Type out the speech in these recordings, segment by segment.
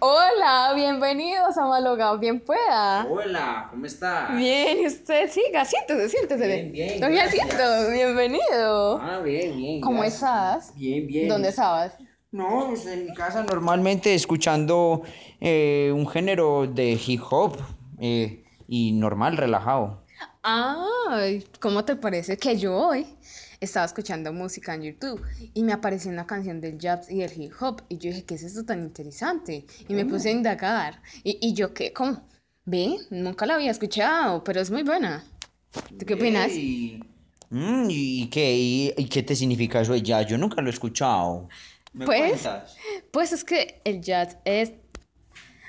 Hola, bienvenidos a Malogado, bien pueda. Hola, ¿cómo estás? Bien, y usted siga, siéntese, siéntese. Bien, bien, Don. Jacinto, bienvenido. Ah, bien, bien. ¿Cómo gracias. estás? Bien, bien. ¿Dónde estabas? No, pues en mi casa normalmente escuchando eh, un género de hip hop eh, y normal, relajado. Ay, ¿cómo te parece que yo hoy estaba escuchando música en YouTube y me apareció una canción del jazz y del hip hop y yo dije, ¿qué es esto tan interesante? Y me puse a indagar y, y yo qué, ¿cómo? Ve, nunca la había escuchado, pero es muy buena. ¿Tú qué opinas? Y, Mm, ¿y qué? ¿Y, y qué te significa eso de jazz? Yo nunca lo he escuchado. ¿Me Pues, cuentas? pues es que el jazz es,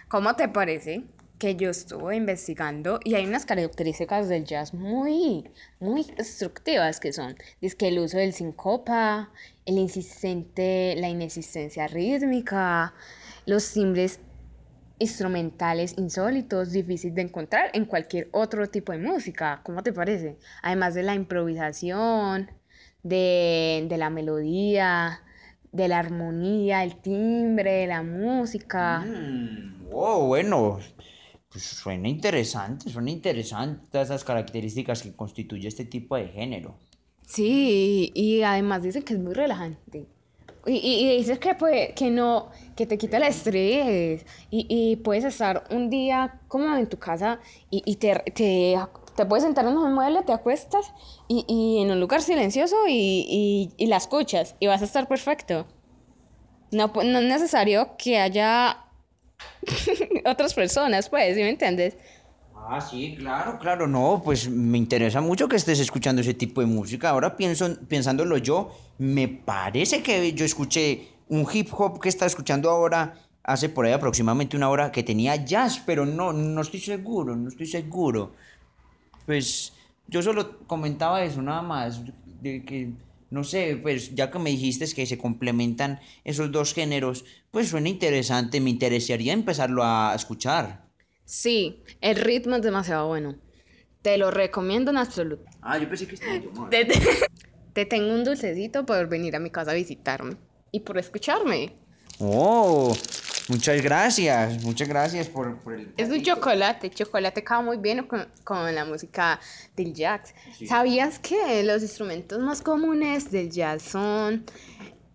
¿cómo te parece? Que yo estuve investigando y hay unas características del jazz muy, muy instructivas que son, es que el uso del sincopa, el insistente, la inexistencia rítmica, los timbres instrumentales insólitos, difícil de encontrar en cualquier otro tipo de música. ¿Cómo te parece? Además de la improvisación, de, de la melodía, de la armonía, el timbre, la música. Mm, oh, bueno. Pues suena interesante, suena interesante todas esas características que constituye este tipo de género. Sí, y además dicen que es muy relajante. Y, y, y dices que, pues, que no, que te quita el estrés. Y, y puedes estar un día como en tu casa y, y te, te, te puedes sentar en un mueble, te acuestas y, en un lugar silencioso y, y, la escuchas y vas a estar perfecto. No, no es necesario que haya otras personas, pues, ¿sí me entiendes? Ah, sí, claro, claro, no, pues me interesa mucho que estés escuchando ese tipo de música. Ahora pienso, pensándolo yo, me parece que yo escuché un hip hop que está escuchando ahora hace por ahí aproximadamente una hora que tenía jazz, pero no, no estoy seguro, no estoy seguro. Pues yo solo comentaba eso nada más, de que, no sé, pues ya que me dijiste que se complementan esos dos géneros, pues suena interesante, me interesaría empezarlo a escuchar. Sí, el ritmo es demasiado bueno. Te lo recomiendo en absoluto. Ah, yo pensé que estaba yo Te, te- te tengo un dulcecito por venir a mi casa a visitarme y por escucharme. Oh, muchas gracias, muchas gracias por, por el... Es un chocolate, chocolate cae muy bien con, con la música del jazz. Sí. ¿Sabías que los instrumentos más comunes del jazz son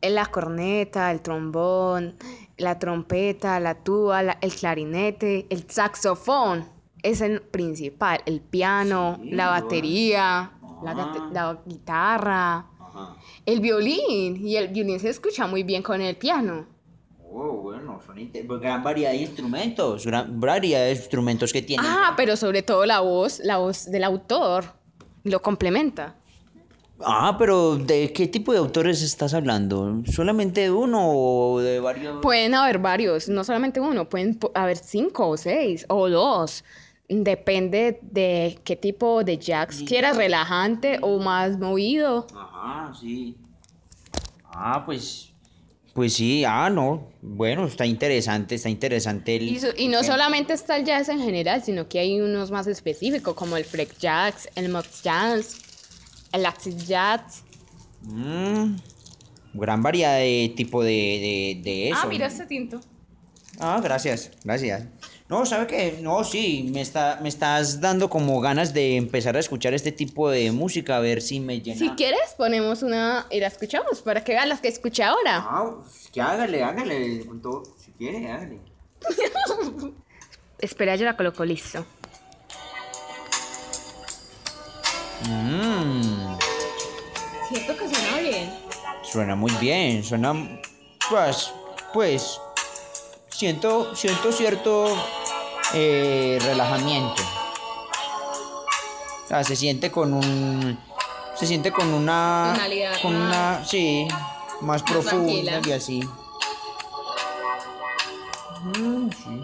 la corneta, el trombón, la trompeta, la tuba, la- el clarinete, el saxofón? Es el principal, el piano, Sí, la batería, la, la guitarra, Ajá. el violín. Y el violín se escucha muy bien con el piano. Bueno, son pues, gran variedad de instrumentos, gran variedad de instrumentos que tienen. Ah, pero sobre todo la voz, la voz del autor lo complementa. Ah, pero ¿de qué tipo de autores estás hablando? ¿Solamente de uno o de varios? Pueden haber varios, no solamente uno, pueden haber cinco o seis o dos. Depende de qué tipo de jazz Sí. quieras, relajante o más movido. Ajá, sí. Ah, pues, pues sí, ah, no. Bueno, está interesante, está interesante el... Y, no solamente está el jazz en general, sino que hay unos más específicos como el freak jazz, el mod jazz, el acid jazz. Mm, gran variedad de tipo de, de, de eso. Ah, mira este tinto. Ah, gracias, gracias. No, ¿sabe qué? No, sí, me, está, me estás dando como ganas de empezar a escuchar este tipo de música, a ver si me llena. Si quieres, ponemos una y la escuchamos para que vean las que escuché ahora. Ah, pues, que hágale, hágale, con todo, si quiere, hágale. Espera, yo la coloco listo. Mmm, Siento que suena bien. suena muy bien, suena, pues, pues, siento, siento cierto eh, relajamiento. O sea, se siente con un, se siente con una, con más- una, sí, más profunda tranquila. y así. Mm, sí.